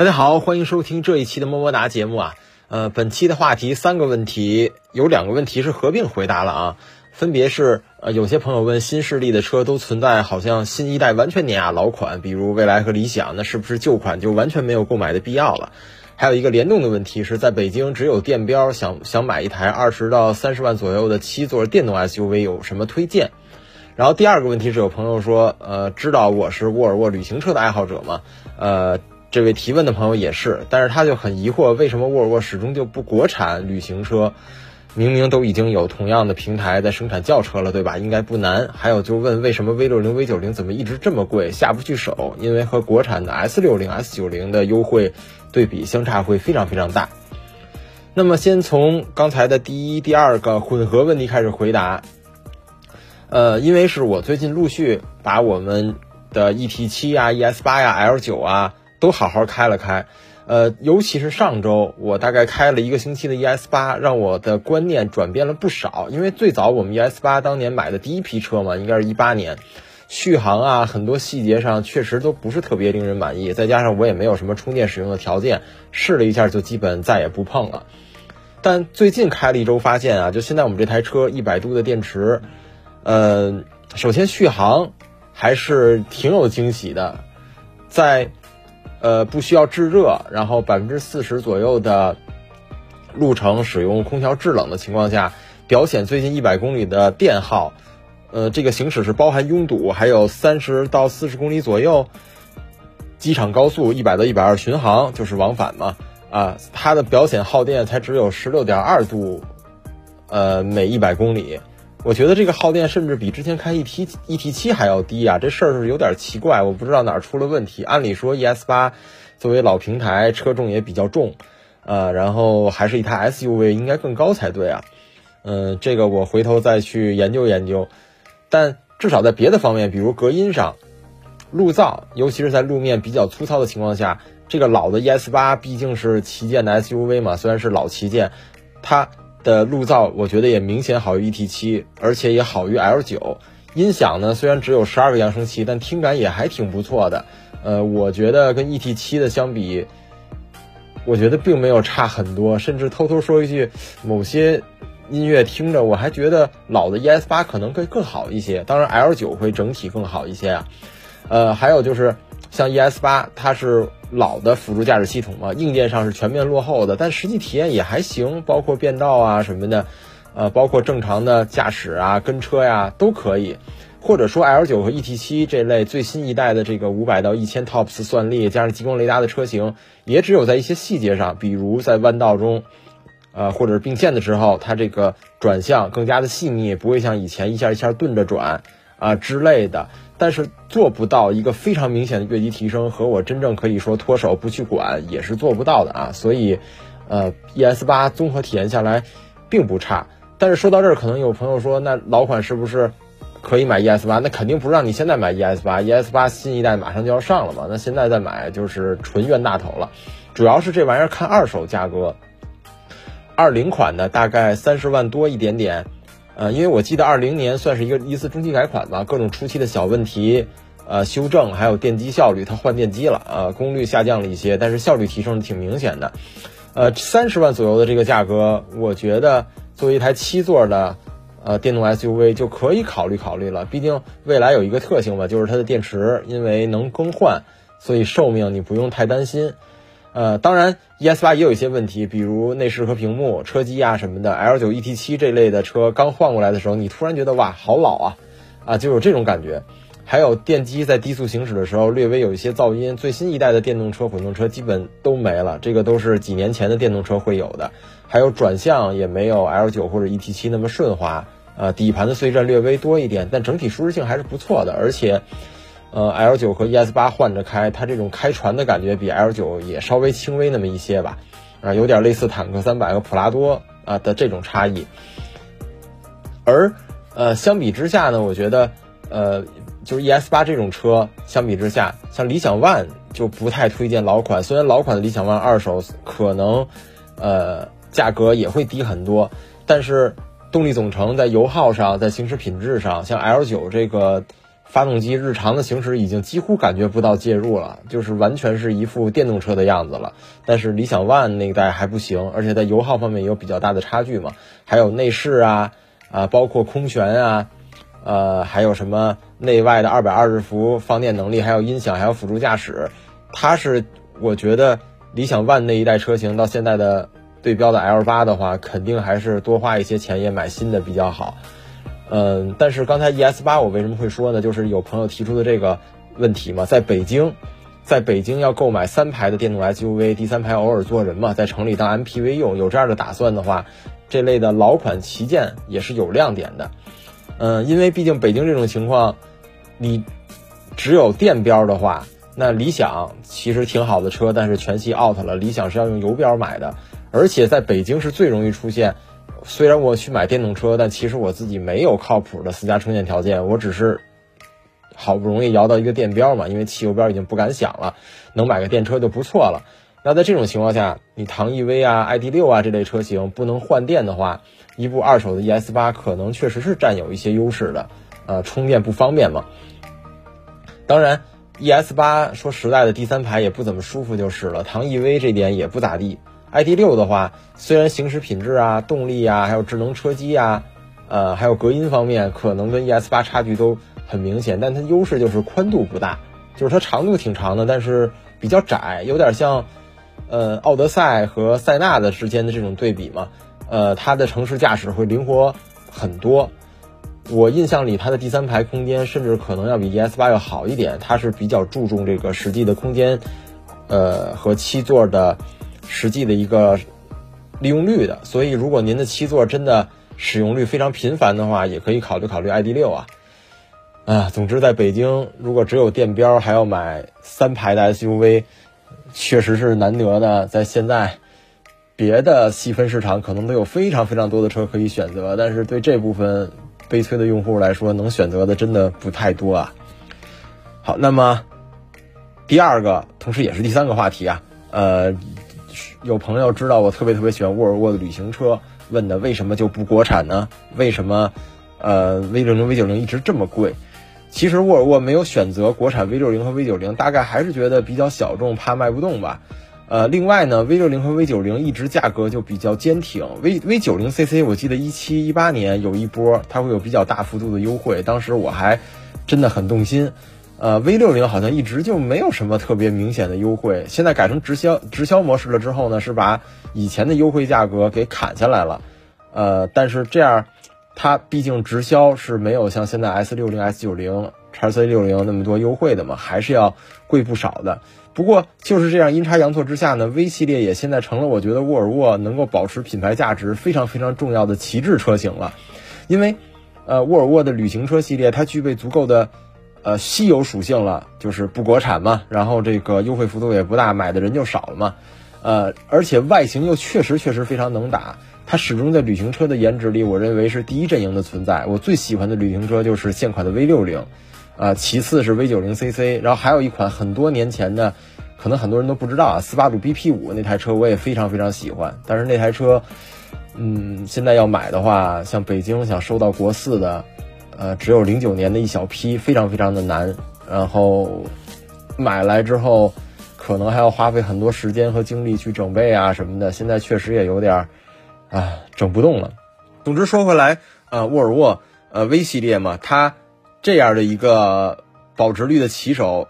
大家好，欢迎收听这一期的么么哒节目啊。呃，本期的话题三个问题，有两个问题是合并回答了啊，分别是呃，有些朋友问新势力的车都存在好像新一代完全碾压老款，比如蔚来和理想，那是不是旧款就完全没有购买的必要了？还有一个联动的问题是在北京只有电标，想想买一台二十到三十万左右的七座电动 SUV 有什么推荐？然后第二个问题是有朋友说，呃，知道我是沃尔沃旅行车的爱好者吗？呃。这位提问的朋友也是，但是他就很疑惑，为什么沃尔沃始终就不国产旅行车？明明都已经有同样的平台在生产轿车了，对吧？应该不难。还有就问为什么 V 六零、V 九零怎么一直这么贵，下不去手？因为和国产的 S 六零、S 九零的优惠对比相差会非常非常大。那么先从刚才的第一、第二个混合问题开始回答。呃，因为是我最近陆续把我们的 ET 七啊、ES 八呀、L 九啊。都好好开了开，呃，尤其是上周，我大概开了一个星期的 ES 八，让我的观念转变了不少。因为最早我们 ES 八当年买的第一批车嘛，应该是一八年，续航啊，很多细节上确实都不是特别令人满意。再加上我也没有什么充电使用的条件，试了一下就基本再也不碰了。但最近开了一周，发现啊，就现在我们这台车一百度的电池，呃，首先续航还是挺有惊喜的，在。呃，不需要制热，然后百分之四十左右的路程使用空调制冷的情况下，表显最近一百公里的电耗，呃，这个行驶是包含拥堵，还有三十到四十公里左右，机场高速一百到一百二巡航就是往返嘛，啊，它的表显耗电才只有十六点二度，呃，每一百公里。我觉得这个耗电甚至比之前开 E T E T 七还要低啊，这事儿是有点奇怪，我不知道哪儿出了问题。按理说 E S 八作为老平台，车重也比较重，呃，然后还是一台 S U V，应该更高才对啊。嗯，这个我回头再去研究研究。但至少在别的方面，比如隔音上、路噪，尤其是在路面比较粗糙的情况下，这个老的 E S 八毕竟是旗舰的 S U V 嘛，虽然是老旗舰，它。的路噪我觉得也明显好于 ET 七，而且也好于 L 九。音响呢，虽然只有十二个扬声器，但听感也还挺不错的。呃，我觉得跟 ET 七的相比，我觉得并没有差很多。甚至偷偷说一句，某些音乐听着我还觉得老的 ES 八可能会更好一些。当然，L 九会整体更好一些啊。呃，还有就是像 ES 八，它是。老的辅助驾驶系统嘛，硬件上是全面落后的，但实际体验也还行，包括变道啊什么的，呃，包括正常的驾驶啊、跟车呀都可以。或者说 L 九和 E T 七这类最新一代的这个五百到一千 TOPS 算力加上激光雷达的车型，也只有在一些细节上，比如在弯道中，呃，或者是并线的时候，它这个转向更加的细腻，不会像以前一下一下顿着转啊之类的。但是做不到一个非常明显的越级提升，和我真正可以说脱手不去管也是做不到的啊。所以，呃，ES 八综合体验下来并不差。但是说到这儿，可能有朋友说，那老款是不是可以买 ES 八？那肯定不是让你现在买 ES 八，ES 八新一代马上就要上了嘛。那现在再买就是纯冤大头了。主要是这玩意儿看二手价格，二零款的大概三十万多一点点。呃，因为我记得二零年算是一个一次中期改款吧，各种初期的小问题，呃，修正，还有电机效率，它换电机了，呃，功率下降了一些，但是效率提升的挺明显的。呃，三十万左右的这个价格，我觉得作为一台七座的呃电动 SUV 就可以考虑考虑了。毕竟未来有一个特性吧，就是它的电池因为能更换，所以寿命你不用太担心。呃，当然，ES 八也有一些问题，比如内饰和屏幕、车机啊什么的。L 九 ET 七这类的车刚换过来的时候，你突然觉得哇，好老啊，啊，就有这种感觉。还有电机在低速行驶的时候略微有一些噪音。最新一代的电动车、混动车基本都没了，这个都是几年前的电动车会有的。还有转向也没有 L 九或者 ET 七那么顺滑，呃，底盘的碎震略微多一点，但整体舒适性还是不错的，而且。呃，L 九和 ES 八换着开，它这种开船的感觉比 L 九也稍微轻微那么一些吧，啊，有点类似坦克三百和普拉多啊的这种差异。而呃，相比之下呢，我觉得呃，就是 ES 八这种车相比之下，像理想 ONE 就不太推荐老款。虽然老款的理想 ONE 二手可能呃价格也会低很多，但是动力总成在油耗上，在行驶品质上，像 L 九这个。发动机日常的行驶已经几乎感觉不到介入了，就是完全是一副电动车的样子了。但是理想 ONE 那一代还不行，而且在油耗方面有比较大的差距嘛。还有内饰啊，啊，包括空悬啊，呃，还有什么内外的二百二十伏放电能力，还有音响，还有辅助驾驶。它是我觉得理想 ONE 那一代车型到现在的对标的 L 八的话，肯定还是多花一些钱也买新的比较好。嗯，但是刚才 ES 八我为什么会说呢？就是有朋友提出的这个问题嘛，在北京，在北京要购买三排的电动 SUV，第三排偶尔坐人嘛，在城里当 MPV 用，有这样的打算的话，这类的老款旗舰也是有亮点的。嗯，因为毕竟北京这种情况，你只有电标的话，那理想其实挺好的车，但是全系 out 了，理想是要用油标买的，而且在北京是最容易出现。虽然我去买电动车，但其实我自己没有靠谱的私家充电条件，我只是好不容易摇到一个电标嘛，因为汽油标已经不敢想了，能买个电车就不错了。那在这种情况下，你唐 EV 啊、ID 六啊这类车型不能换电的话，一部二手的 ES 八可能确实是占有一些优势的，呃，充电不方便嘛。当然，ES 八说实在的，第三排也不怎么舒服就是了，唐 EV 这点也不咋地。ID 六的话，虽然行驶品质啊、动力啊，还有智能车机啊，呃，还有隔音方面，可能跟 ES 八差距都很明显，但它优势就是宽度不大，就是它长度挺长的，但是比较窄，有点像，呃，奥德赛和塞纳的之间的这种对比嘛，呃，它的城市驾驶会灵活很多。我印象里，它的第三排空间甚至可能要比 ES 八要好一点，它是比较注重这个实际的空间，呃，和七座的。实际的一个利用率的，所以如果您的七座真的使用率非常频繁的话，也可以考虑考虑 ID 六啊。啊，总之在北京，如果只有电标还要买三排的 SUV，确实是难得的。在现在别的细分市场可能都有非常非常多的车可以选择，但是对这部分悲催的用户来说，能选择的真的不太多啊。好，那么第二个，同时也是第三个话题啊，呃。有朋友知道我特别特别喜欢沃尔沃的旅行车，问的为什么就不国产呢？为什么，呃，V 六零、V 九零一直这么贵？其实沃尔沃没有选择国产 V 六零和 V 九零，大概还是觉得比较小众，怕卖不动吧。呃，另外呢，V 六零和 V 九零一直价格就比较坚挺。V V 九零 CC 我记得一七一八年有一波，它会有比较大幅度的优惠，当时我还真的很动心。呃，V 六零好像一直就没有什么特别明显的优惠，现在改成直销直销模式了之后呢，是把以前的优惠价格给砍下来了。呃，但是这样，它毕竟直销是没有像现在 S 六零、S 九零、叉 C 六零那么多优惠的嘛，还是要贵不少的。不过就是这样阴差阳错之下呢，V 系列也现在成了我觉得沃尔沃能够保持品牌价值非常非常重要的旗帜车型了，因为，呃，沃尔沃的旅行车系列它具备足够的。呃，稀有属性了，就是不国产嘛，然后这个优惠幅度也不大，买的人就少了嘛。呃，而且外形又确实确实非常能打，它始终在旅行车的颜值里，我认为是第一阵营的存在。我最喜欢的旅行车就是现款的 V 六零，啊，其次是 V 九零 CC，然后还有一款很多年前的，可能很多人都不知道啊，斯巴鲁 BP 五那台车我也非常非常喜欢，但是那台车，嗯，现在要买的话，像北京想收到国四的。呃，只有零九年的一小批，非常非常的难。然后买来之后，可能还要花费很多时间和精力去整备啊什么的。现在确实也有点儿啊，整不动了。总之说回来，呃，沃尔沃呃 V 系列嘛，它这样的一个保值率的骑手，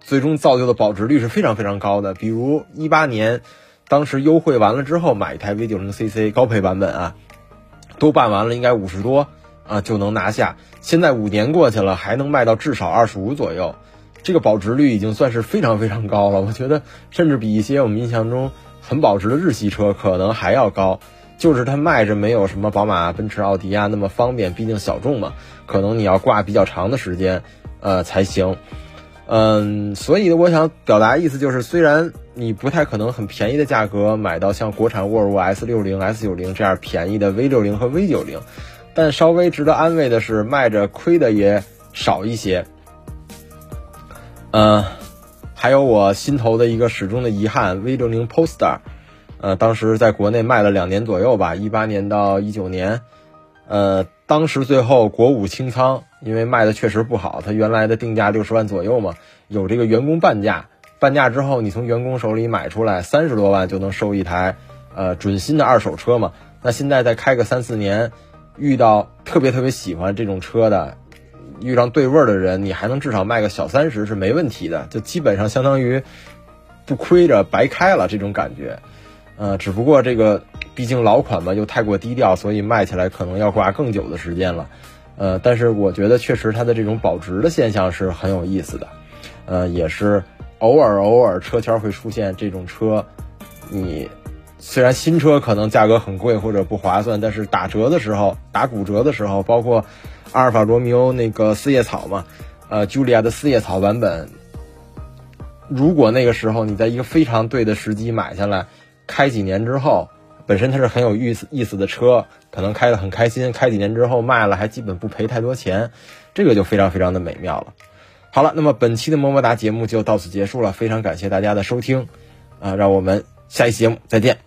最终造就的保值率是非常非常高的。比如一八年，当时优惠完了之后，买一台 V 九零 CC 高配版本啊，都办完了，应该五十多。啊，就能拿下。现在五年过去了，还能卖到至少二十五左右，这个保值率已经算是非常非常高了。我觉得，甚至比一些我们印象中很保值的日系车可能还要高。就是它卖着没有什么宝马、奔驰、奥迪啊那么方便，毕竟小众嘛，可能你要挂比较长的时间，呃才行。嗯，所以我想表达意思就是，虽然你不太可能很便宜的价格买到像国产沃尔沃 S 六零、S 九零这样便宜的 V 六零和 V 九零。但稍微值得安慰的是，卖着亏的也少一些。嗯，还有我心头的一个始终的遗憾，V 六零 Poster，呃，当时在国内卖了两年左右吧，一八年到一九年，呃，当时最后国五清仓，因为卖的确实不好，它原来的定价六十万左右嘛，有这个员工半价，半价之后你从员工手里买出来三十多万就能收一台，呃，准新的二手车嘛。那现在再开个三四年，遇到特别特别喜欢这种车的，遇上对味儿的人，你还能至少卖个小三十是没问题的，就基本上相当于不亏着白开了这种感觉。呃，只不过这个毕竟老款嘛，又太过低调，所以卖起来可能要挂更久的时间了。呃，但是我觉得确实它的这种保值的现象是很有意思的。呃，也是偶尔偶尔车圈会出现这种车，你虽然新车可能价格很贵或者不划算，但是打折的时候、打骨折的时候，包括阿尔法罗密欧那个四叶草嘛，呃，茱莉亚的四叶草版本，如果那个时候你在一个非常对的时机买下来。开几年之后，本身它是很有意思意思的车，可能开得很开心。开几年之后卖了，还基本不赔太多钱，这个就非常非常的美妙了。好了，那么本期的么么哒节目就到此结束了，非常感谢大家的收听，啊，让我们下一期节目再见。